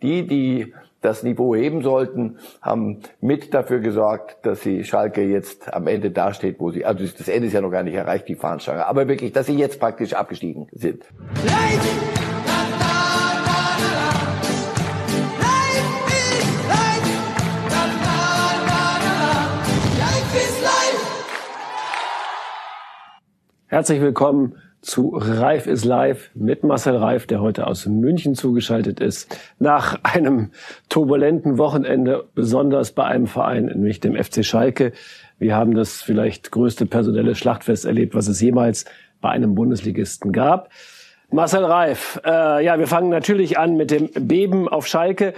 Die, die das Niveau heben sollten, haben mit dafür gesorgt, dass sie Schalke jetzt am Ende dasteht, wo sie, also das Ende ist ja noch gar nicht erreicht, die Fahnenstange, aber wirklich, dass sie jetzt praktisch abgestiegen sind. Herzlich willkommen zu Reif ist live mit Marcel Reif, der heute aus München zugeschaltet ist. Nach einem turbulenten Wochenende, besonders bei einem Verein, nämlich dem FC Schalke. Wir haben das vielleicht größte personelle Schlachtfest erlebt, was es jemals bei einem Bundesligisten gab. Marcel Reif, äh, ja, wir fangen natürlich an mit dem Beben auf Schalke.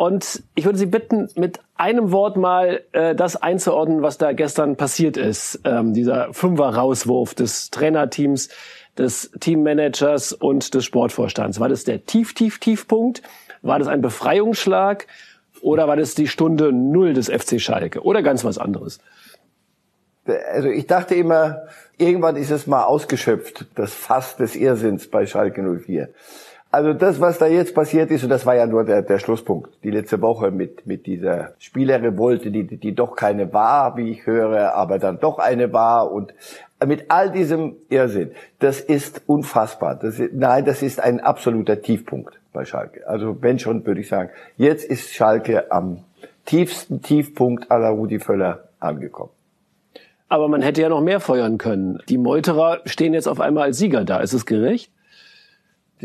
Und ich würde Sie bitten, mit einem Wort mal äh, das einzuordnen, was da gestern passiert ist. Ähm, dieser Fünfer-Rauswurf des Trainerteams, des Teammanagers und des Sportvorstands. War das der tief, tief, Tiefpunkt? War das ein Befreiungsschlag? Oder war das die Stunde Null des FC Schalke? Oder ganz was anderes? Also ich dachte immer, irgendwann ist es mal ausgeschöpft, das Fass des Irrsinns bei Schalke 04. Also das, was da jetzt passiert ist, und das war ja nur der, der Schlusspunkt, die letzte Woche mit, mit dieser Spielerrevolte, die, die doch keine war, wie ich höre, aber dann doch eine war und mit all diesem Irrsinn, das ist unfassbar. Das ist, nein, das ist ein absoluter Tiefpunkt bei Schalke. Also wenn schon, würde ich sagen, jetzt ist Schalke am tiefsten Tiefpunkt aller Rudi Völler angekommen. Aber man hätte ja noch mehr feuern können. Die Meuterer stehen jetzt auf einmal als Sieger da. Ist es gerecht?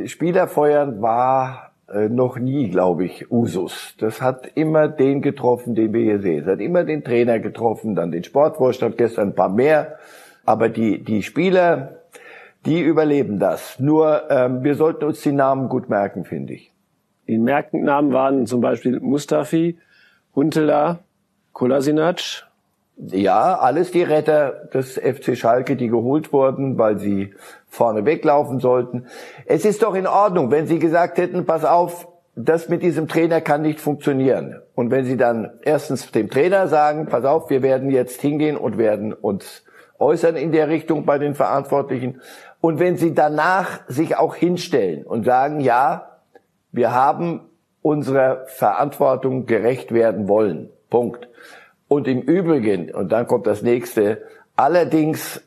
Spieler feuern war äh, noch nie, glaube ich, Usus. Das hat immer den getroffen, den wir hier sehen. Es hat immer den Trainer getroffen, dann den Sportvorstand, gestern ein paar mehr. Aber die, die Spieler, die überleben das. Nur ähm, wir sollten uns die Namen gut merken, finde ich. Die Merkennamen waren zum Beispiel Mustafi, Huntela, Kolasinac, ja, alles die Retter des FC Schalke, die geholt wurden, weil sie vorne weglaufen sollten. Es ist doch in Ordnung, wenn sie gesagt hätten, pass auf, das mit diesem Trainer kann nicht funktionieren. Und wenn sie dann erstens dem Trainer sagen, pass auf, wir werden jetzt hingehen und werden uns äußern in der Richtung bei den Verantwortlichen. Und wenn sie danach sich auch hinstellen und sagen, ja, wir haben unserer Verantwortung gerecht werden wollen. Punkt. Und im Übrigen, und dann kommt das nächste, allerdings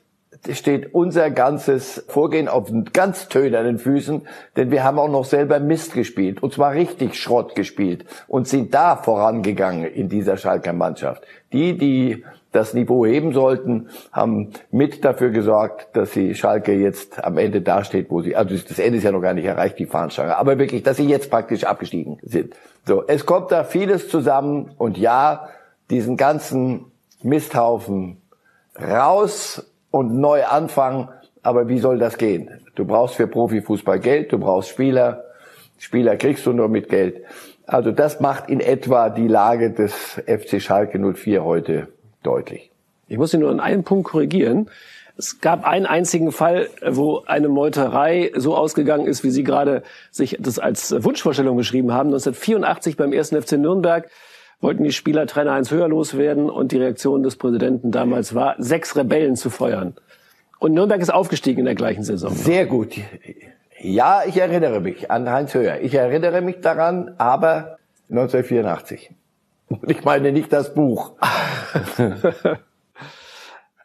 steht unser ganzes Vorgehen auf ganz tönernen Füßen, denn wir haben auch noch selber Mist gespielt, und zwar richtig Schrott gespielt und sind da vorangegangen in dieser Schalker Mannschaft. Die, die das Niveau heben sollten, haben mit dafür gesorgt, dass sie Schalke jetzt am Ende dasteht, wo sie, also das Ende ist ja noch gar nicht erreicht, die Fahnenstange, aber wirklich, dass sie jetzt praktisch abgestiegen sind. So, es kommt da vieles zusammen und ja, diesen ganzen Misthaufen raus und neu anfangen. Aber wie soll das gehen? Du brauchst für Profifußball Geld, du brauchst Spieler. Spieler kriegst du nur mit Geld. Also das macht in etwa die Lage des FC Schalke 04 heute deutlich. Ich muss Sie nur in einem Punkt korrigieren. Es gab einen einzigen Fall, wo eine Meuterei so ausgegangen ist, wie Sie gerade sich das als Wunschvorstellung beschrieben haben. 1984 beim ersten FC Nürnberg wollten die Spieler Trainer eins höher loswerden und die Reaktion des Präsidenten damals war, sechs Rebellen zu feuern. Und Nürnberg ist aufgestiegen in der gleichen Saison. Sehr gut. Ja, ich erinnere mich an Heinz Höher. Ich erinnere mich daran, aber 1984. Und ich meine nicht das Buch.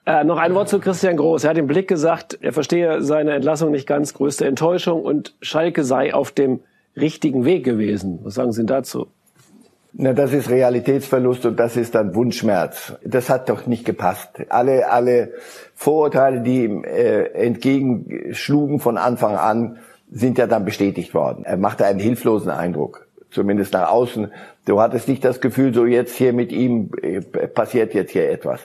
äh, noch ein Wort zu Christian Groß. Er hat im Blick gesagt, er verstehe seine Entlassung nicht ganz, größte Enttäuschung und Schalke sei auf dem richtigen Weg gewesen. Was sagen Sie dazu? Na, das ist Realitätsverlust und das ist dann Wunschschmerz. Das hat doch nicht gepasst. Alle, alle Vorurteile, die ihm äh, entgegenschlugen von Anfang an, sind ja dann bestätigt worden. Er machte einen hilflosen Eindruck, zumindest nach außen. Du hattest nicht das Gefühl, so jetzt hier mit ihm äh, passiert jetzt hier etwas.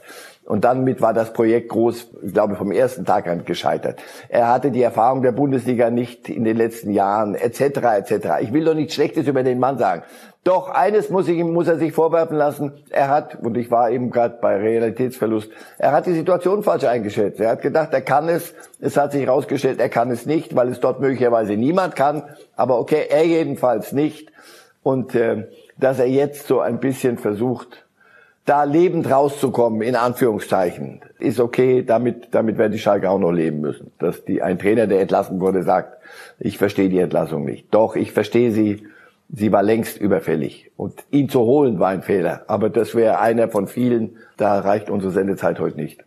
Und dann mit war das Projekt groß, ich glaube, vom ersten Tag an gescheitert. Er hatte die Erfahrung der Bundesliga nicht in den letzten Jahren, etc., etc. Ich will doch nichts Schlechtes über den Mann sagen. Doch eines muss, ich, muss er sich vorwerfen lassen. Er hat, und ich war eben gerade bei Realitätsverlust, er hat die Situation falsch eingeschätzt. Er hat gedacht, er kann es. Es hat sich herausgestellt, er kann es nicht, weil es dort möglicherweise niemand kann. Aber okay, er jedenfalls nicht. Und äh, dass er jetzt so ein bisschen versucht, da lebend rauszukommen, in Anführungszeichen, ist okay, damit, damit werden die Schalke auch noch leben müssen. Dass die, ein Trainer, der entlassen wurde, sagt, ich verstehe die Entlassung nicht. Doch, ich verstehe sie sie war längst überfällig. Und ihn zu holen war ein Fehler. Aber das wäre einer von vielen. Da reicht unsere Sendezeit heute nicht.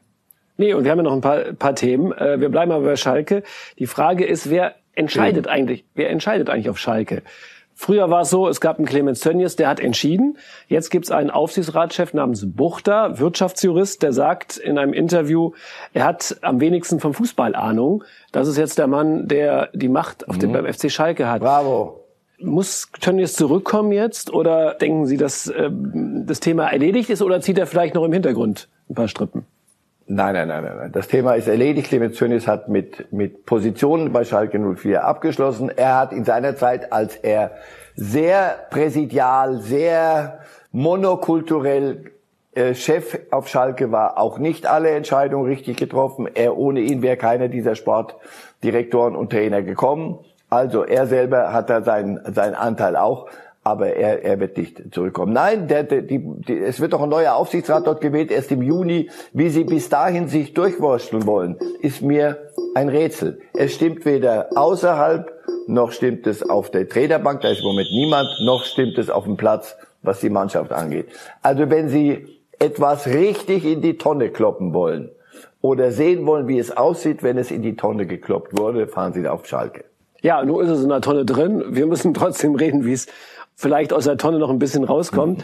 Nee, und wir haben ja noch ein paar, paar Themen. Äh, wir bleiben aber bei Schalke. Die Frage ist, wer entscheidet ja. eigentlich, wer entscheidet eigentlich auf Schalke? Früher war es so, es gab einen Clemens Tönnies, der hat entschieden. Jetzt gibt es einen Aufsichtsratschef namens Buchter, Wirtschaftsjurist, der sagt in einem Interview, er hat am wenigsten vom Fußball Ahnung. Das ist jetzt der Mann, der die Macht auf mhm. dem, beim FC Schalke hat. Bravo. Muss Tönnies zurückkommen jetzt oder denken Sie, dass äh, das Thema erledigt ist oder zieht er vielleicht noch im Hintergrund ein paar Strippen? Nein, nein, nein, nein. Das Thema ist erledigt. Clemens Tönnies hat mit, mit Positionen bei Schalke 04 abgeschlossen. Er hat in seiner Zeit, als er sehr präsidial, sehr monokulturell äh, Chef auf Schalke war, auch nicht alle Entscheidungen richtig getroffen. Er ohne ihn wäre keiner dieser Sportdirektoren und Trainer gekommen. Also er selber hat da seinen, seinen Anteil auch aber er, er wird nicht zurückkommen. Nein, der, der, die, die, es wird doch ein neuer Aufsichtsrat dort gewählt, erst im Juni. Wie sie bis dahin sich durchwursteln wollen, ist mir ein Rätsel. Es stimmt weder außerhalb, noch stimmt es auf der Trainerbank, da ist im Moment niemand, noch stimmt es auf dem Platz, was die Mannschaft angeht. Also wenn Sie etwas richtig in die Tonne kloppen wollen oder sehen wollen, wie es aussieht, wenn es in die Tonne gekloppt wurde, fahren Sie auf Schalke. Ja, nur ist es in der Tonne drin. Wir müssen trotzdem reden, wie es vielleicht aus der Tonne noch ein bisschen rauskommt. Mhm.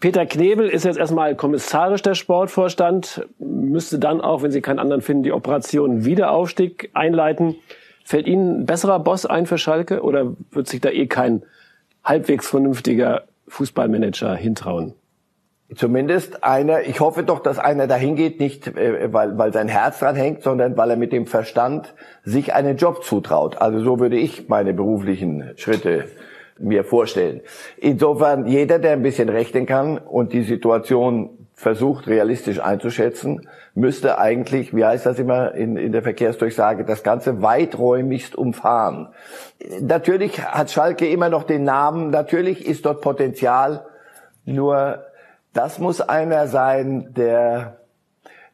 Peter Knebel ist jetzt erstmal kommissarisch der Sportvorstand, müsste dann auch, wenn Sie keinen anderen finden, die Operation Wiederaufstieg einleiten. Fällt Ihnen ein besserer Boss ein für Schalke oder wird sich da eh kein halbwegs vernünftiger Fußballmanager hintrauen? Zumindest einer, ich hoffe doch, dass einer dahin geht, nicht äh, weil, weil sein Herz dran hängt, sondern weil er mit dem Verstand sich einen Job zutraut. Also so würde ich meine beruflichen Schritte mir vorstellen. Insofern, jeder, der ein bisschen rechnen kann und die Situation versucht realistisch einzuschätzen, müsste eigentlich, wie heißt das immer in, in der Verkehrsdurchsage, das Ganze weiträumigst umfahren. Natürlich hat Schalke immer noch den Namen, natürlich ist dort Potenzial, nur das muss einer sein, der,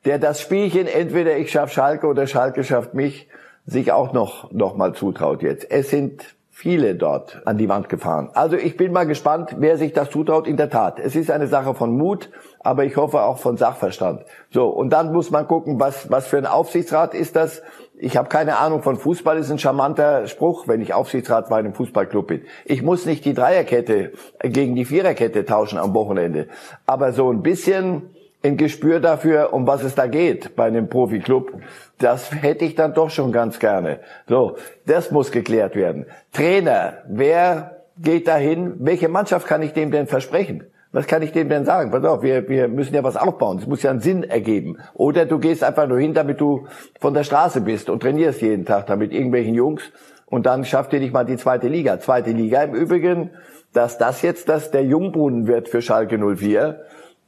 der das Spielchen, entweder ich schaff Schalke oder Schalke schafft mich, sich auch noch, noch mal zutraut jetzt. Es sind viele dort an die Wand gefahren. Also ich bin mal gespannt, wer sich das zutraut. In der Tat, es ist eine Sache von Mut, aber ich hoffe auch von Sachverstand. So, und dann muss man gucken, was, was für ein Aufsichtsrat ist das. Ich habe keine Ahnung von Fußball, ist ein charmanter Spruch, wenn ich Aufsichtsrat bei einem Fußballclub bin. Ich muss nicht die Dreierkette gegen die Viererkette tauschen am Wochenende. Aber so ein bisschen ein Gespür dafür, um was es da geht bei einem Profiklub, das hätte ich dann doch schon ganz gerne. So, das muss geklärt werden. Trainer, wer geht dahin? Welche Mannschaft kann ich dem denn versprechen? Was kann ich dem denn sagen? Pass auf, wir, wir müssen ja was aufbauen. Es muss ja einen Sinn ergeben. Oder du gehst einfach nur hin, damit du von der Straße bist und trainierst jeden Tag da mit irgendwelchen Jungs und dann schafft ihr nicht mal die zweite Liga. Zweite Liga im Übrigen, dass das jetzt das der Jungbrunnen wird für Schalke 04,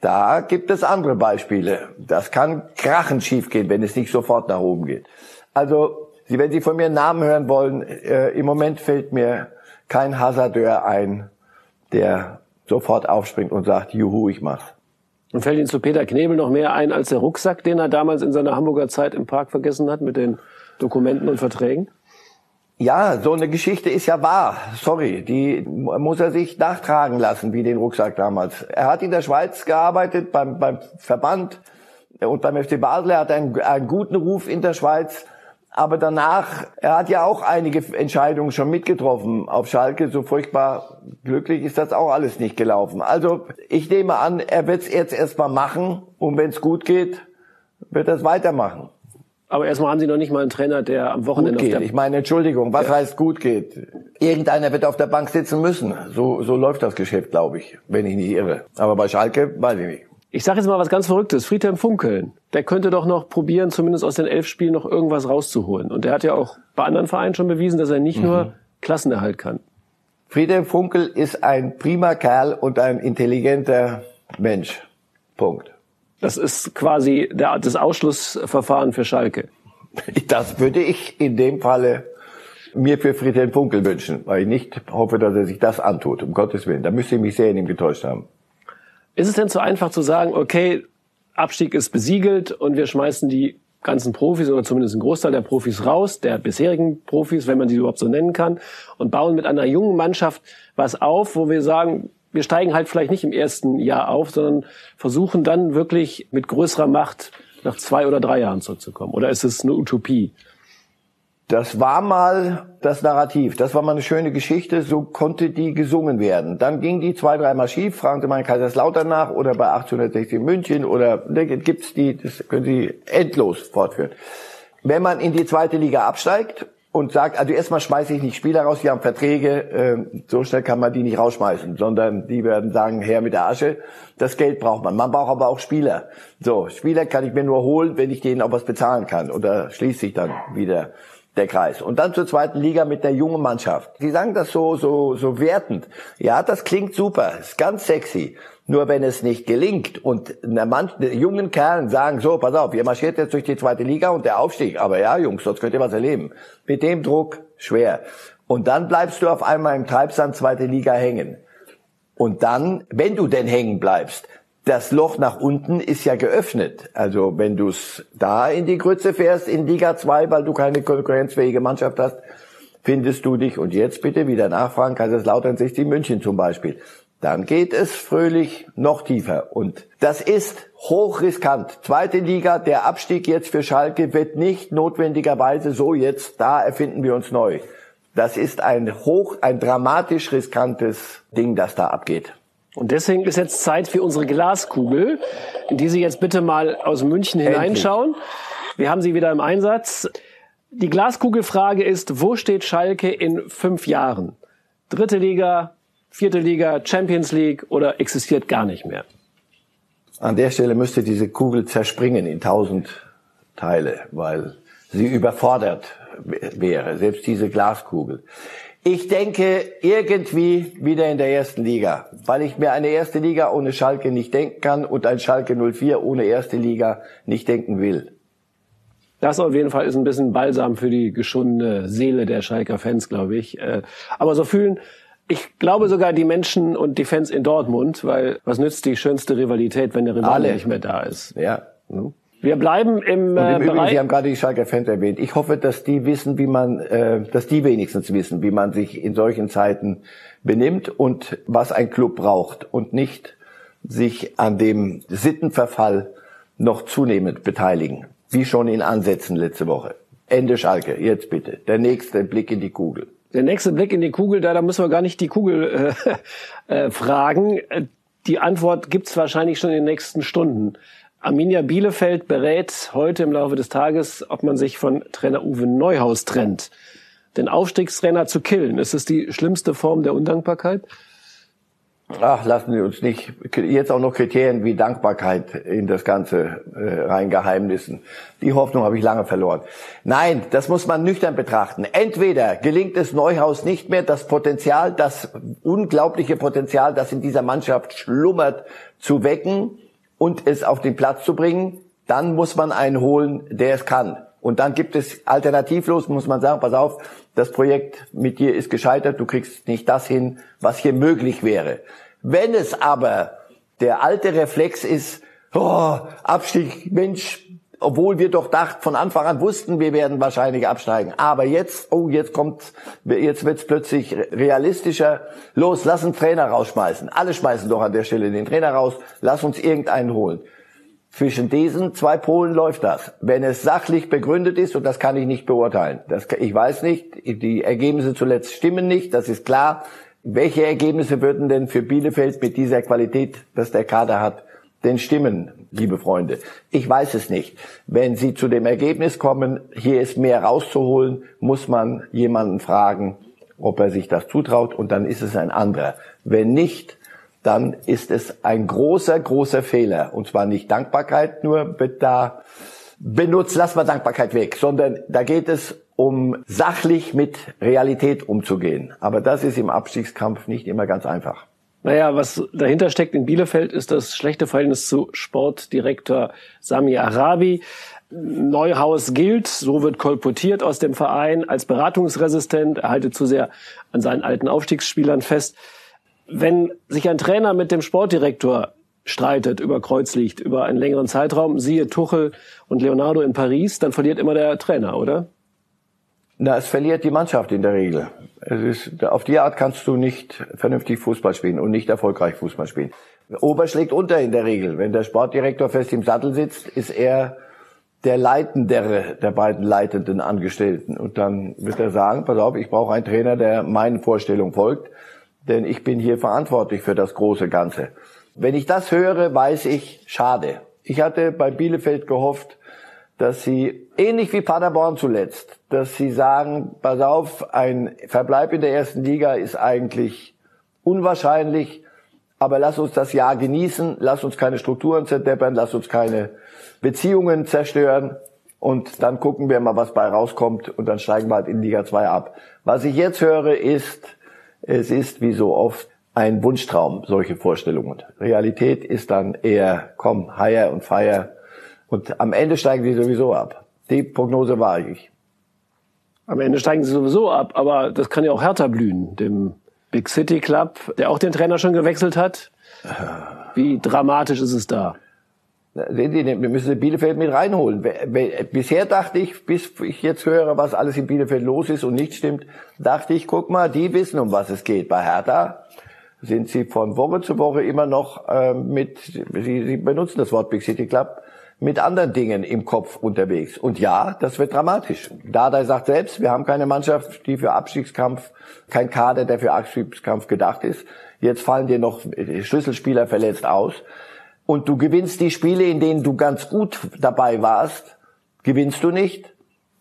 da gibt es andere Beispiele. Das kann krachend schiefgehen, wenn es nicht sofort nach oben geht. Also, Sie, wenn Sie von mir einen Namen hören wollen, äh, im Moment fällt mir kein Hasardeur ein, der sofort aufspringt und sagt, juhu, ich mach's. Und fällt Ihnen zu Peter Knebel noch mehr ein als der Rucksack, den er damals in seiner Hamburger Zeit im Park vergessen hat mit den Dokumenten und Verträgen? Ja, so eine Geschichte ist ja wahr. Sorry, die muss er sich nachtragen lassen, wie den Rucksack damals. Er hat in der Schweiz gearbeitet, beim, beim Verband und beim FC Basel. Er hat einen, einen guten Ruf in der Schweiz. Aber danach, er hat ja auch einige Entscheidungen schon mitgetroffen auf Schalke. So furchtbar glücklich ist das auch alles nicht gelaufen. Also ich nehme an, er wird es jetzt erstmal machen und wenn es gut geht, wird er es weitermachen. Aber erstmal haben Sie noch nicht mal einen Trainer, der am Wochenende gut geht. Ich meine, Entschuldigung, was ja. heißt gut geht? Irgendeiner wird auf der Bank sitzen müssen. So, so läuft das Geschäft, glaube ich, wenn ich nicht irre. Aber bei Schalke weiß ich nicht. Ich sage jetzt mal was ganz Verrücktes. Friedhelm Funkeln, der könnte doch noch probieren, zumindest aus den elf Spielen noch irgendwas rauszuholen. Und der hat ja auch bei anderen Vereinen schon bewiesen, dass er nicht mhm. nur Klassenerhalt kann. Friedhelm Funkel ist ein prima Kerl und ein intelligenter Mensch. Punkt. Das ist quasi der, das Ausschlussverfahren für Schalke. Das würde ich in dem Falle mir für Friedhelm Funkel wünschen, weil ich nicht hoffe, dass er sich das antut, um Gottes Willen. Da müsste ich mich sehr in ihm getäuscht haben. Ist es denn zu einfach zu sagen, okay, Abstieg ist besiegelt und wir schmeißen die ganzen Profis oder zumindest ein Großteil der Profis raus, der bisherigen Profis, wenn man sie überhaupt so nennen kann, und bauen mit einer jungen Mannschaft was auf, wo wir sagen, wir steigen halt vielleicht nicht im ersten Jahr auf, sondern versuchen dann wirklich mit größerer Macht nach zwei oder drei Jahren zurückzukommen. Oder ist es eine Utopie? Das war mal das Narrativ. Das war mal eine schöne Geschichte. So konnte die gesungen werden. Dann ging die zwei, dreimal schief. Fragen Sie mal in Kaiserslautern nach oder bei 1860 München oder ne, gibt's die, das können Sie endlos fortführen. Wenn man in die zweite Liga absteigt und sagt, also erstmal schmeiße ich nicht Spieler raus, die haben Verträge, äh, so schnell kann man die nicht rausschmeißen, sondern die werden sagen, her mit der Asche, das Geld braucht man. Man braucht aber auch Spieler. So, Spieler kann ich mir nur holen, wenn ich denen auch was bezahlen kann. Oder schließt sich dann wieder der Kreis. Und dann zur zweiten Liga mit der jungen Mannschaft. Sie sagen das so, so, so wertend. Ja, das klingt super, ist ganz sexy. Nur wenn es nicht gelingt und Mann, jungen Kerlen sagen, so, pass auf, ihr marschiert jetzt durch die zweite Liga und der Aufstieg. Aber ja, Jungs, sonst könnt ihr was erleben. Mit dem Druck schwer. Und dann bleibst du auf einmal im Treibsand zweite Liga hängen. Und dann, wenn du denn hängen bleibst, das Loch nach unten ist ja geöffnet. Also wenn du es da in die Grütze fährst, in Liga 2, weil du keine konkurrenzfähige Mannschaft hast, findest du dich, und jetzt bitte wieder nachfragen, Kaiserslautern 60 München zum Beispiel, dann geht es fröhlich noch tiefer. Und das ist hochriskant. Zweite Liga, der Abstieg jetzt für Schalke wird nicht notwendigerweise so jetzt, da erfinden wir uns neu. Das ist ein hoch, ein dramatisch riskantes Ding, das da abgeht. Und deswegen ist jetzt Zeit für unsere Glaskugel, in die Sie jetzt bitte mal aus München hineinschauen. Wir haben sie wieder im Einsatz. Die Glaskugelfrage ist, wo steht Schalke in fünf Jahren? Dritte Liga, vierte Liga, Champions League oder existiert gar nicht mehr? An der Stelle müsste diese Kugel zerspringen in tausend Teile, weil sie überfordert wäre, selbst diese Glaskugel. Ich denke irgendwie wieder in der ersten Liga, weil ich mir eine erste Liga ohne Schalke nicht denken kann und ein Schalke 04 ohne erste Liga nicht denken will. Das auf jeden Fall ist ein bisschen Balsam für die geschundene Seele der Schalker Fans, glaube ich. Äh, aber so fühlen, ich glaube sogar die Menschen und die Fans in Dortmund, weil was nützt die schönste Rivalität, wenn der Rivale nicht mehr da ist? Ja. Hm? Wir bleiben im, äh, im Übrigen, Sie haben gerade die Schalker Fans erwähnt. Ich hoffe, dass die wissen, wie man, äh, dass die wenigstens wissen, wie man sich in solchen Zeiten benimmt und was ein Club braucht und nicht sich an dem Sittenverfall noch zunehmend beteiligen, wie schon in Ansätzen letzte Woche. Ende Schalke, jetzt bitte. Der nächste Blick in die Kugel. Der nächste Blick in die Kugel, da, da müssen wir gar nicht die Kugel äh, äh, fragen. Die Antwort gibt's wahrscheinlich schon in den nächsten Stunden. Arminia Bielefeld berät heute im Laufe des Tages, ob man sich von Trainer Uwe Neuhaus trennt. Den Aufstiegstrainer zu killen, ist es die schlimmste Form der Undankbarkeit? Ach, lassen Sie uns nicht jetzt auch noch Kriterien wie Dankbarkeit in das Ganze äh, reingeheimnissen. Die Hoffnung habe ich lange verloren. Nein, das muss man nüchtern betrachten. Entweder gelingt es Neuhaus nicht mehr, das Potenzial, das unglaubliche Potenzial, das in dieser Mannschaft schlummert, zu wecken und es auf den Platz zu bringen, dann muss man einen holen, der es kann. Und dann gibt es alternativlos, muss man sagen, pass auf, das Projekt mit dir ist gescheitert, du kriegst nicht das hin, was hier möglich wäre. Wenn es aber der alte Reflex ist, oh, Abstieg, Mensch, obwohl wir doch dachten, von Anfang an wussten, wir werden wahrscheinlich absteigen. Aber jetzt, oh, jetzt kommt, jetzt wird's plötzlich realistischer. Los, lass einen Trainer rausschmeißen. Alle schmeißen doch an der Stelle den Trainer raus. Lass uns irgendeinen holen. Zwischen diesen zwei Polen läuft das. Wenn es sachlich begründet ist, und das kann ich nicht beurteilen. Das, ich weiß nicht, die Ergebnisse zuletzt stimmen nicht, das ist klar. Welche Ergebnisse würden denn für Bielefeld mit dieser Qualität, dass der Kader hat, denn stimmen, liebe Freunde? Ich weiß es nicht. Wenn Sie zu dem Ergebnis kommen, hier ist mehr rauszuholen, muss man jemanden fragen, ob er sich das zutraut und dann ist es ein anderer. Wenn nicht, dann ist es ein großer, großer Fehler. Und zwar nicht Dankbarkeit nur da benutzt, lass mal Dankbarkeit weg, sondern da geht es um sachlich mit Realität umzugehen. Aber das ist im Abstiegskampf nicht immer ganz einfach. Naja, was dahinter steckt in Bielefeld ist das schlechte Verhältnis zu Sportdirektor Sami Arabi. Neuhaus gilt, so wird kolportiert aus dem Verein, als beratungsresistent. Er halte zu sehr an seinen alten Aufstiegsspielern fest. Wenn sich ein Trainer mit dem Sportdirektor streitet über Kreuzlicht über einen längeren Zeitraum, siehe Tuchel und Leonardo in Paris, dann verliert immer der Trainer, oder? Na, es verliert die Mannschaft in der Regel. Es ist, auf die Art kannst du nicht vernünftig Fußball spielen und nicht erfolgreich Fußball spielen. Ober schlägt unter in der Regel. Wenn der Sportdirektor fest im Sattel sitzt, ist er der Leitendere der beiden leitenden Angestellten. Und dann wird er sagen, pass auf, ich brauche einen Trainer, der meinen Vorstellungen folgt, denn ich bin hier verantwortlich für das große Ganze. Wenn ich das höre, weiß ich, schade. Ich hatte bei Bielefeld gehofft, dass sie, ähnlich wie Paderborn zuletzt, dass sie sagen, pass auf, ein Verbleib in der ersten Liga ist eigentlich unwahrscheinlich, aber lass uns das Jahr genießen, lass uns keine Strukturen zerdeppern, lass uns keine Beziehungen zerstören und dann gucken wir mal, was bei rauskommt und dann steigen wir halt in Liga 2 ab. Was ich jetzt höre ist, es ist wie so oft ein Wunschtraum, solche Vorstellungen. Realität ist dann eher, komm, higher und fire und am Ende steigen sie sowieso ab. Die Prognose war ich. Am Ende steigen sie sowieso ab, aber das kann ja auch härter blühen, dem Big City Club, der auch den Trainer schon gewechselt hat. Wie dramatisch ist es da? Sehen Sie, wir müssen Bielefeld mit reinholen. Bisher dachte ich, bis ich jetzt höre, was alles in Bielefeld los ist und nicht stimmt, dachte ich, guck mal, die wissen, um was es geht. Bei Hertha sind sie von Woche zu Woche immer noch äh, mit, sie, sie benutzen das Wort Big City Club, mit anderen Dingen im Kopf unterwegs. Und ja, das wird dramatisch. Dada sagt selbst, wir haben keine Mannschaft, die für Abstiegskampf, kein Kader, der für Abstiegskampf gedacht ist. Jetzt fallen dir noch Schlüsselspieler verletzt aus. Und du gewinnst die Spiele, in denen du ganz gut dabei warst, gewinnst du nicht.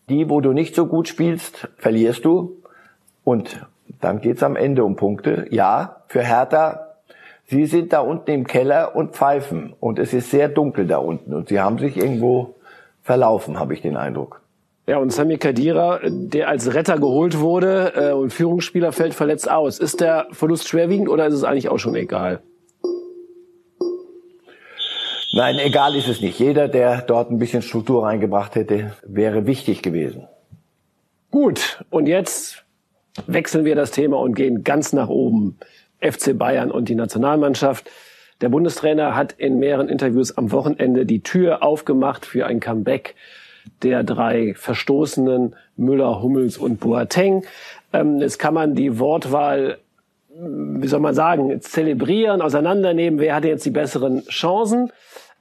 Die, wo du nicht so gut spielst, verlierst du. Und dann geht's am Ende um Punkte. Ja, für Hertha Sie sind da unten im Keller und pfeifen und es ist sehr dunkel da unten und Sie haben sich irgendwo verlaufen, habe ich den Eindruck. Ja, und Sami Kadira, der als Retter geholt wurde äh, und Führungsspieler fällt verletzt aus. Ist der Verlust schwerwiegend oder ist es eigentlich auch schon egal? Nein, egal ist es nicht. Jeder, der dort ein bisschen Struktur reingebracht hätte, wäre wichtig gewesen. Gut, und jetzt wechseln wir das Thema und gehen ganz nach oben. FC Bayern und die Nationalmannschaft. Der Bundestrainer hat in mehreren Interviews am Wochenende die Tür aufgemacht für ein Comeback der drei Verstoßenen Müller, Hummels und Boateng. Ähm, jetzt kann man die Wortwahl, wie soll man sagen, zelebrieren, auseinandernehmen. Wer hatte jetzt die besseren Chancen?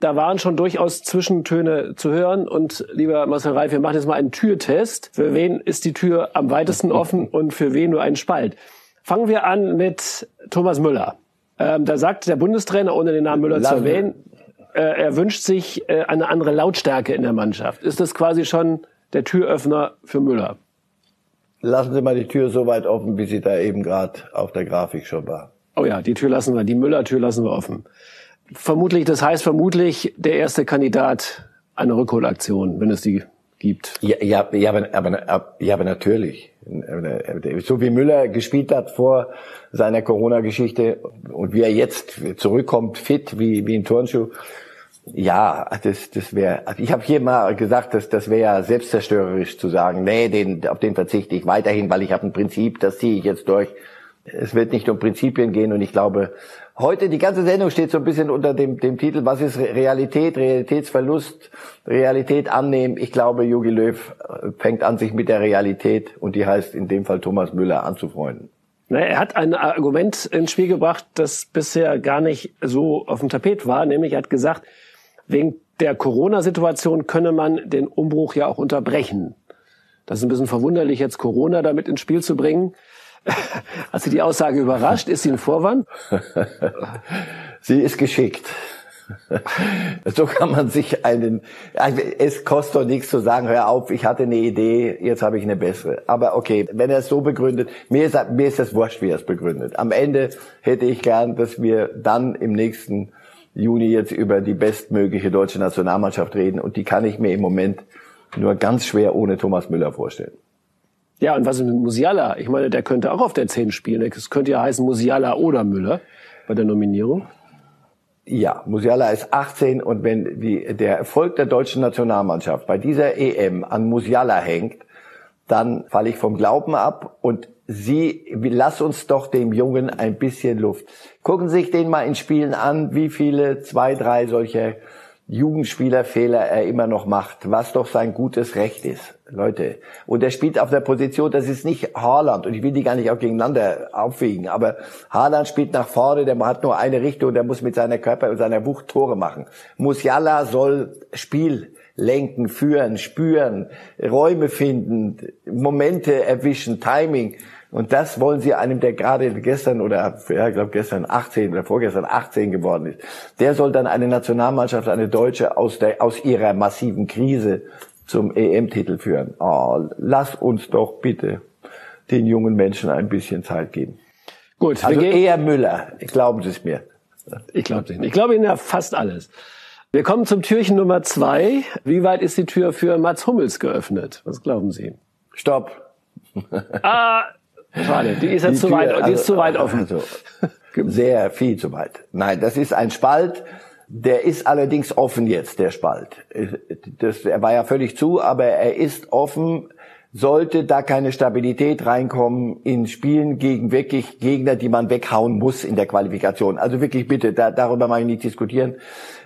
Da waren schon durchaus Zwischentöne zu hören. Und lieber Marcel Reif, wir machen jetzt mal einen Türtest. Für wen ist die Tür am weitesten offen und für wen nur ein Spalt? Fangen wir an mit Thomas Müller. Ähm, da sagt der Bundestrainer, ohne den Namen Müller Lassen. zu erwähnen, äh, er wünscht sich äh, eine andere Lautstärke in der Mannschaft. Ist das quasi schon der Türöffner für Müller? Lassen Sie mal die Tür so weit offen, wie sie da eben gerade auf der Grafik schon war. Oh ja, die Tür lassen wir, die Müller-Tür lassen wir offen. Vermutlich, das heißt vermutlich der erste Kandidat einer Rückholaktion, wenn es die gibt. Ja, ja, ja, aber, aber, ja, aber natürlich. So wie Müller gespielt hat vor seiner Corona-Geschichte und wie er jetzt zurückkommt, fit wie, wie ein Turnschuh. Ja, das, das wäre. Ich habe hier mal gesagt, dass das wäre ja selbstzerstörerisch zu sagen, nee, den, auf den verzichte ich weiterhin, weil ich habe ein Prinzip, das ziehe ich jetzt durch. Es wird nicht um Prinzipien gehen und ich glaube, heute die ganze Sendung steht so ein bisschen unter dem, dem Titel, was ist Realität, Realitätsverlust, Realität annehmen. Ich glaube, Jogi Löw äh, fängt an, sich mit der Realität und die heißt in dem Fall Thomas Müller anzufreunden. Er hat ein Argument ins Spiel gebracht, das bisher gar nicht so auf dem Tapet war, nämlich er hat gesagt, wegen der Corona-Situation könne man den Umbruch ja auch unterbrechen. Das ist ein bisschen verwunderlich, jetzt Corona damit ins Spiel zu bringen. Hat Sie die Aussage überrascht? Ist sie ein Vorwand? sie ist geschickt. So kann man sich einen, es kostet doch nichts zu sagen, hör auf, ich hatte eine Idee, jetzt habe ich eine bessere. Aber okay, wenn er es so begründet, mir ist, mir ist das wurscht, wie er es begründet. Am Ende hätte ich gern, dass wir dann im nächsten Juni jetzt über die bestmögliche deutsche Nationalmannschaft reden und die kann ich mir im Moment nur ganz schwer ohne Thomas Müller vorstellen. Ja, und was ist mit Musiala? Ich meine, der könnte auch auf der 10 spielen. Es könnte ja heißen Musiala oder Müller bei der Nominierung. Ja, Musiala ist 18 und wenn die, der Erfolg der deutschen Nationalmannschaft bei dieser EM an Musiala hängt, dann falle ich vom Glauben ab und Sie, lass uns doch dem Jungen ein bisschen Luft. Gucken Sie sich den mal in Spielen an, wie viele, zwei, drei solche Jugendspielerfehler er immer noch macht, was doch sein gutes Recht ist, Leute. Und er spielt auf der Position, das ist nicht Haaland, und ich will die gar nicht auch gegeneinander aufwiegen, aber Haaland spielt nach vorne, der hat nur eine Richtung, der muss mit seiner Körper und seiner Wucht Tore machen. Musiala soll Spiel lenken, führen, spüren, Räume finden, Momente erwischen, Timing. Und das wollen sie einem, der gerade gestern oder, ja, ich glaube gestern 18 oder vorgestern 18 geworden ist. Der soll dann eine Nationalmannschaft, eine Deutsche aus der, aus ihrer massiven Krise zum EM-Titel führen. Oh, lass uns doch bitte den jungen Menschen ein bisschen Zeit geben. Gut, also eher Müller. Glauben Sie es mir. Ich glaube nicht. Ich glaube Ihnen ja fast alles. Wir kommen zum Türchen Nummer zwei. Wie weit ist die Tür für Mats Hummels geöffnet? Was glauben Sie? Stopp. ah, Schade, die ist jetzt zu weit, die ist zu weit offen. Also, sehr viel zu weit. Nein, das ist ein Spalt. Der ist allerdings offen jetzt, der Spalt. Das, er war ja völlig zu, aber er ist offen. Sollte da keine Stabilität reinkommen in Spielen gegen wirklich Gegner, die man weghauen muss in der Qualifikation. Also wirklich bitte, da, darüber mag ich nicht diskutieren.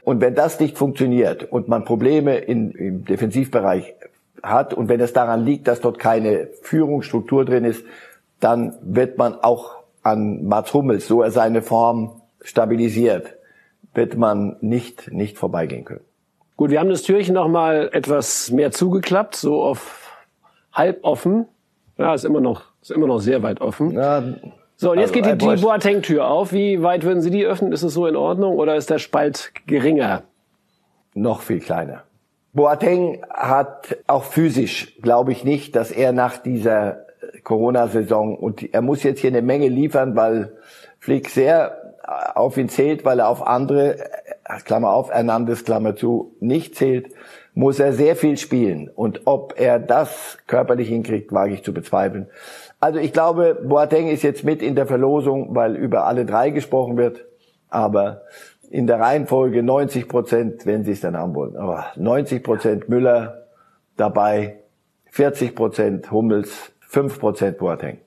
Und wenn das nicht funktioniert und man Probleme in, im Defensivbereich hat und wenn es daran liegt, dass dort keine Führungsstruktur drin ist, dann wird man auch an Mats Hummels, so er seine Form stabilisiert, wird man nicht, nicht vorbeigehen können. Gut, wir haben das Türchen noch mal etwas mehr zugeklappt, so auf halb offen. Ja, ist immer noch, ist immer noch sehr weit offen. Ja, so, und jetzt also, geht die, die Boateng-Tür auf. Wie weit würden Sie die öffnen? Ist es so in Ordnung oder ist der Spalt geringer? Noch viel kleiner. Boateng hat auch physisch, glaube ich nicht, dass er nach dieser Corona-Saison. Und er muss jetzt hier eine Menge liefern, weil Flick sehr auf ihn zählt, weil er auf andere, Klammer auf, Hernandez, Klammer zu, nicht zählt, muss er sehr viel spielen. Und ob er das körperlich hinkriegt, wage ich zu bezweifeln. Also ich glaube, Boateng ist jetzt mit in der Verlosung, weil über alle drei gesprochen wird. Aber in der Reihenfolge 90 Prozent, wenn Sie es dann haben wollen. Aber 90 Prozent Müller dabei, 40 Prozent Hummels, 5% Boateng.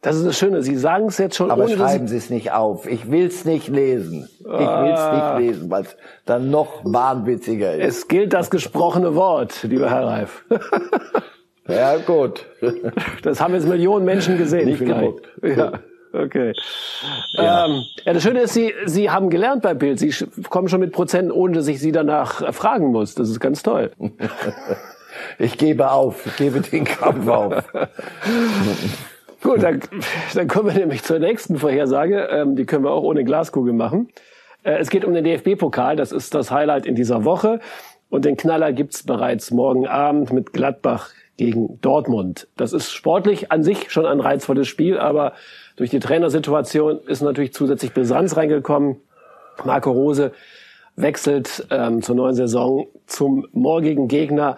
Das ist das Schöne. Sie sagen es jetzt schon. Aber ohne, schreiben Sie es nicht auf. Ich will es nicht lesen. Ich will es ah. nicht lesen, weil es dann noch wahnwitziger ist. Es gilt das gesprochene Wort, lieber Herr Reif. ja, gut. Das haben jetzt Millionen Menschen gesehen. Nicht vielleicht. Ja. Okay. Ja. Ähm, ja, das Schöne ist, Sie, Sie haben gelernt bei Bild. Sie kommen schon mit Prozenten, ohne dass ich Sie danach fragen muss. Das ist ganz toll. Ich gebe auf, ich gebe den Kampf auf. Gut, dann, dann kommen wir nämlich zur nächsten Vorhersage. Ähm, die können wir auch ohne Glaskugel machen. Äh, es geht um den DFB-Pokal. Das ist das Highlight in dieser Woche. Und den Knaller gibt's bereits morgen Abend mit Gladbach gegen Dortmund. Das ist sportlich an sich schon ein reizvolles Spiel, aber durch die Trainersituation ist natürlich zusätzlich Brisanz reingekommen. Marco Rose wechselt ähm, zur neuen Saison zum morgigen Gegner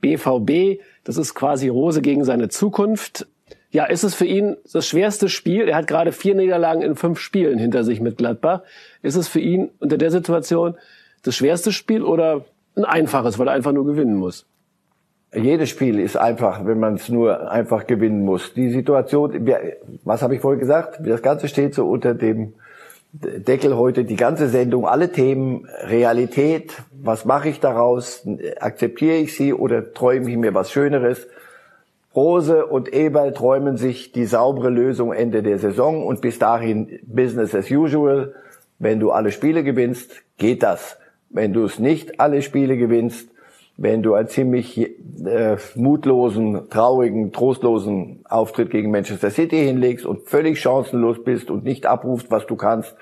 BVB. Das ist quasi Rose gegen seine Zukunft. Ja, ist es für ihn das schwerste Spiel? Er hat gerade vier Niederlagen in fünf Spielen hinter sich mit Gladbach. Ist es für ihn unter der Situation das schwerste Spiel oder ein einfaches, weil er einfach nur gewinnen muss? Jedes Spiel ist einfach, wenn man es nur einfach gewinnen muss. Die Situation, was habe ich vorhin gesagt? Das Ganze steht so unter dem Deckel heute die ganze Sendung, alle Themen, Realität, was mache ich daraus, akzeptiere ich sie oder träume ich mir was Schöneres? Rose und Eberl träumen sich die saubere Lösung Ende der Saison und bis dahin Business as usual. Wenn du alle Spiele gewinnst, geht das. Wenn du es nicht alle Spiele gewinnst, wenn du einen ziemlich äh, mutlosen, traurigen, trostlosen Auftritt gegen Manchester City hinlegst und völlig chancenlos bist und nicht abrufst, was du kannst.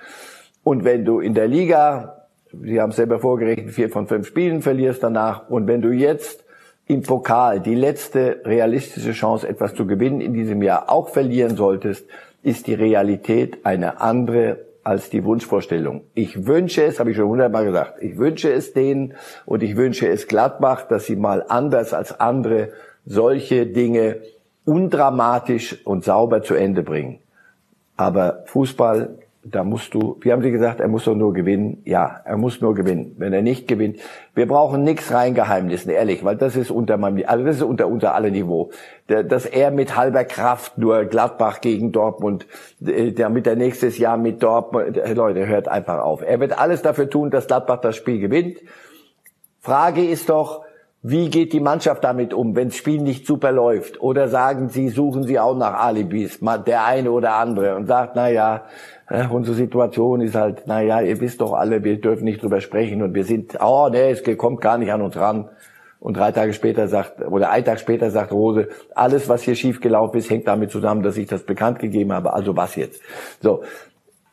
Und wenn du in der Liga, Sie haben es selber vorgerechnet, vier von fünf Spielen verlierst danach. Und wenn du jetzt im Pokal die letzte realistische Chance, etwas zu gewinnen in diesem Jahr auch verlieren solltest, ist die Realität eine andere als die Wunschvorstellung. Ich wünsche es, habe ich schon hundertmal gesagt, ich wünsche es denen und ich wünsche es Gladbach, dass sie mal anders als andere solche Dinge undramatisch und sauber zu Ende bringen. Aber Fußball da musst du, wie haben Sie gesagt, er muss doch nur gewinnen? Ja, er muss nur gewinnen. Wenn er nicht gewinnt, wir brauchen nichts reingeheimnissen, ehrlich, weil das ist unter meinem, also das ist unter unser aller Niveau. Dass er mit halber Kraft nur Gladbach gegen Dortmund, äh, damit er nächstes Jahr mit Dortmund, äh, Leute, hört einfach auf. Er wird alles dafür tun, dass Gladbach das Spiel gewinnt. Frage ist doch, wie geht die Mannschaft damit um, wenn das Spiel nicht super läuft? Oder sagen Sie, suchen Sie auch nach Alibis, der eine oder andere, und sagt, na ja, äh, unsere Situation ist halt, na ja, ihr wisst doch alle, wir dürfen nicht drüber sprechen und wir sind, oh nee, es kommt gar nicht an uns ran. Und drei Tage später sagt, oder ein Tag später sagt Rose, alles, was hier schiefgelaufen ist, hängt damit zusammen, dass ich das bekannt gegeben habe. Also was jetzt? So.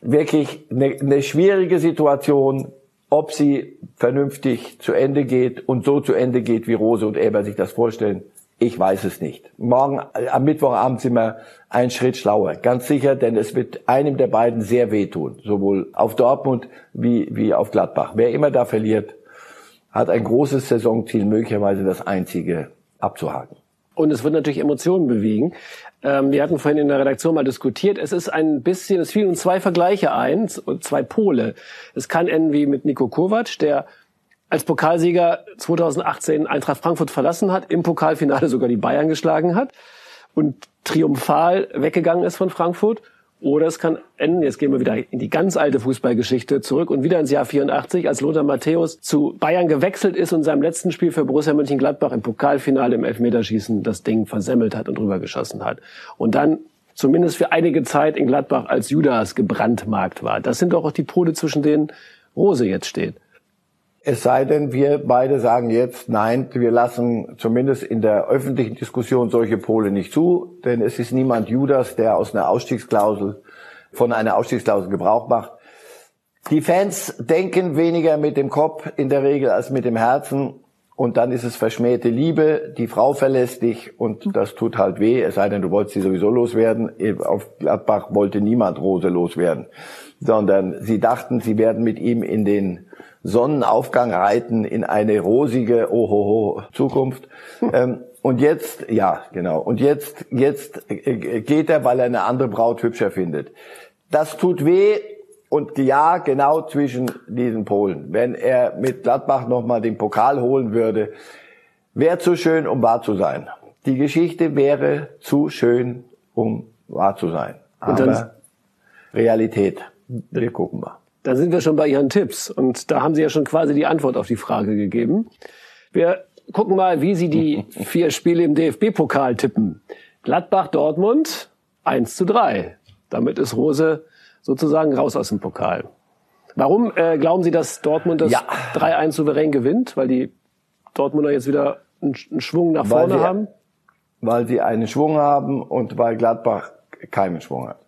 Wirklich eine, eine schwierige Situation, ob sie vernünftig zu Ende geht und so zu Ende geht, wie Rose und Eber sich das vorstellen, ich weiß es nicht. Morgen, äh, am Mittwochabend sind wir einen Schritt schlauer. Ganz sicher, denn es wird einem der beiden sehr wehtun. Sowohl auf Dortmund wie, wie auf Gladbach. Wer immer da verliert, hat ein großes Saisonziel, möglicherweise das einzige abzuhaken. Und es wird natürlich Emotionen bewegen. Ähm, wir hatten vorhin in der Redaktion mal diskutiert. Es ist ein bisschen, es fielen zwei Vergleiche ein, zwei Pole. Es kann enden wie mit Nico Kovac, der als Pokalsieger 2018 Eintracht Frankfurt verlassen hat, im Pokalfinale sogar die Bayern geschlagen hat und triumphal weggegangen ist von Frankfurt. Oder es kann enden, jetzt gehen wir wieder in die ganz alte Fußballgeschichte zurück und wieder ins Jahr 84, als Lothar Matthäus zu Bayern gewechselt ist und in seinem letzten Spiel für Borussia Mönchengladbach im Pokalfinale im Elfmeterschießen das Ding versemmelt hat und rübergeschossen hat. Und dann zumindest für einige Zeit in Gladbach als Judas gebrandmarkt war. Das sind doch auch die Pole, zwischen denen Rose jetzt steht. Es sei denn, wir beide sagen jetzt, nein, wir lassen zumindest in der öffentlichen Diskussion solche Pole nicht zu, denn es ist niemand Judas, der aus einer Ausstiegsklausel, von einer Ausstiegsklausel Gebrauch macht. Die Fans denken weniger mit dem Kopf in der Regel als mit dem Herzen und dann ist es verschmähte Liebe, die Frau verlässt dich und das tut halt weh, es sei denn, du wolltest sie sowieso loswerden. Auf Gladbach wollte niemand Rose loswerden, sondern sie dachten, sie werden mit ihm in den Sonnenaufgang reiten in eine rosige Ohoho Zukunft. ähm, und jetzt, ja, genau. Und jetzt, jetzt äh, geht er, weil er eine andere Braut hübscher findet. Das tut weh. Und ja, genau zwischen diesen Polen. Wenn er mit Gladbach nochmal den Pokal holen würde, wäre zu schön, um wahr zu sein. Die Geschichte wäre zu schön, um wahr zu sein. Aber Realität. Wir gucken mal. Da sind wir schon bei Ihren Tipps. Und da haben Sie ja schon quasi die Antwort auf die Frage gegeben. Wir gucken mal, wie Sie die vier Spiele im DFB-Pokal tippen. Gladbach, Dortmund, 1 zu 3. Damit ist Rose sozusagen raus aus dem Pokal. Warum äh, glauben Sie, dass Dortmund das ja. 3-1 souverän gewinnt? Weil die Dortmunder jetzt wieder einen, einen Schwung nach vorne weil sie, haben? Weil sie einen Schwung haben und weil Gladbach keinen Schwung hat.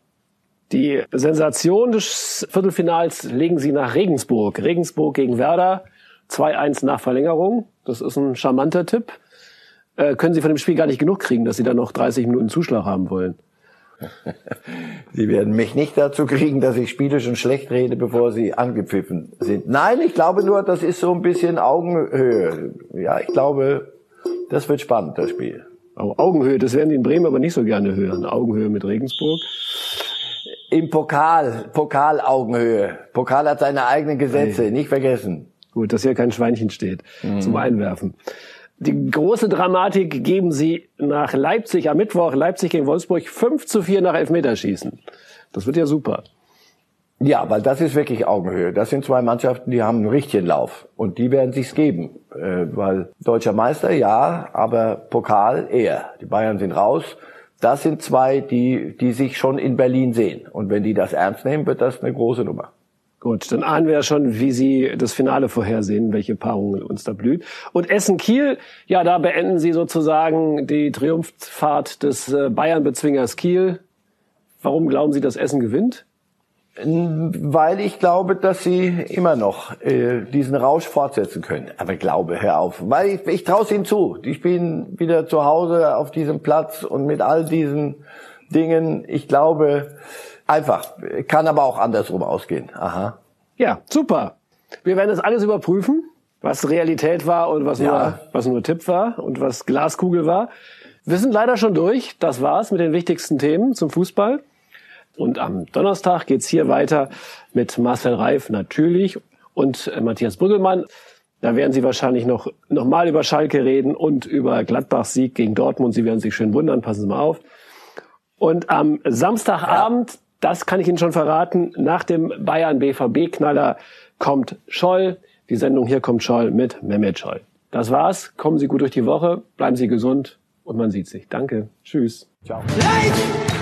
Die Sensation des Viertelfinals legen sie nach Regensburg. Regensburg gegen Werder. 2-1 nach Verlängerung. Das ist ein charmanter Tipp. Äh, können Sie von dem Spiel gar nicht genug kriegen, dass Sie da noch 30 Minuten Zuschlag haben wollen? Sie werden mich nicht dazu kriegen, dass ich Spiele schon schlecht rede, bevor sie angepfiffen sind. Nein, ich glaube nur, das ist so ein bisschen Augenhöhe. Ja, ich glaube, das wird spannend, das Spiel. Augenhöhe, das werden die in Bremen aber nicht so gerne hören. Augenhöhe mit Regensburg. Im Pokal, Pokalaugenhöhe. Pokal hat seine eigenen Gesetze, hey. nicht vergessen. Gut, dass hier kein Schweinchen steht mhm. zum Einwerfen. Die große Dramatik geben sie nach Leipzig am Mittwoch, Leipzig gegen Wolfsburg 5 zu 4 nach Elfmeterschießen. Das wird ja super. Ja, weil das ist wirklich Augenhöhe. Das sind zwei Mannschaften, die haben einen richtigen Lauf. Und die werden sich's geben. Äh, weil deutscher Meister, ja, aber Pokal eher. Die Bayern sind raus das sind zwei, die, die sich schon in Berlin sehen. Und wenn die das ernst nehmen, wird das eine große Nummer. Gut, dann ahnen wir ja schon, wie Sie das Finale vorhersehen, welche Paarungen uns da blüht. Und Essen-Kiel, ja, da beenden Sie sozusagen die Triumphfahrt des äh, Bayern-Bezwingers Kiel. Warum glauben Sie, dass Essen gewinnt? Weil ich glaube, dass sie immer noch äh, diesen Rausch fortsetzen können. Aber glaube, hör auf. Weil ich, ich traue es ihnen zu. Die spielen wieder zu Hause auf diesem Platz und mit all diesen Dingen. Ich glaube, einfach. Kann aber auch andersrum ausgehen. Aha. Ja, super. Wir werden das alles überprüfen, was Realität war und was, ja. nur, was nur Tipp war und was Glaskugel war. Wir sind leider schon durch. Das war's mit den wichtigsten Themen zum Fußball. Und am Donnerstag geht's hier weiter mit Marcel Reif natürlich und äh, Matthias Brüggelmann. Da werden Sie wahrscheinlich noch, noch mal über Schalke reden und über Gladbachs Sieg gegen Dortmund. Sie werden sich schön wundern, passen Sie mal auf. Und am Samstagabend, ja. das kann ich Ihnen schon verraten, nach dem Bayern BVB Knaller kommt Scholl. Die Sendung hier kommt Scholl mit Mehmet Scholl. Das war's. Kommen Sie gut durch die Woche, bleiben Sie gesund und man sieht sich. Danke. Tschüss. Ciao. Light!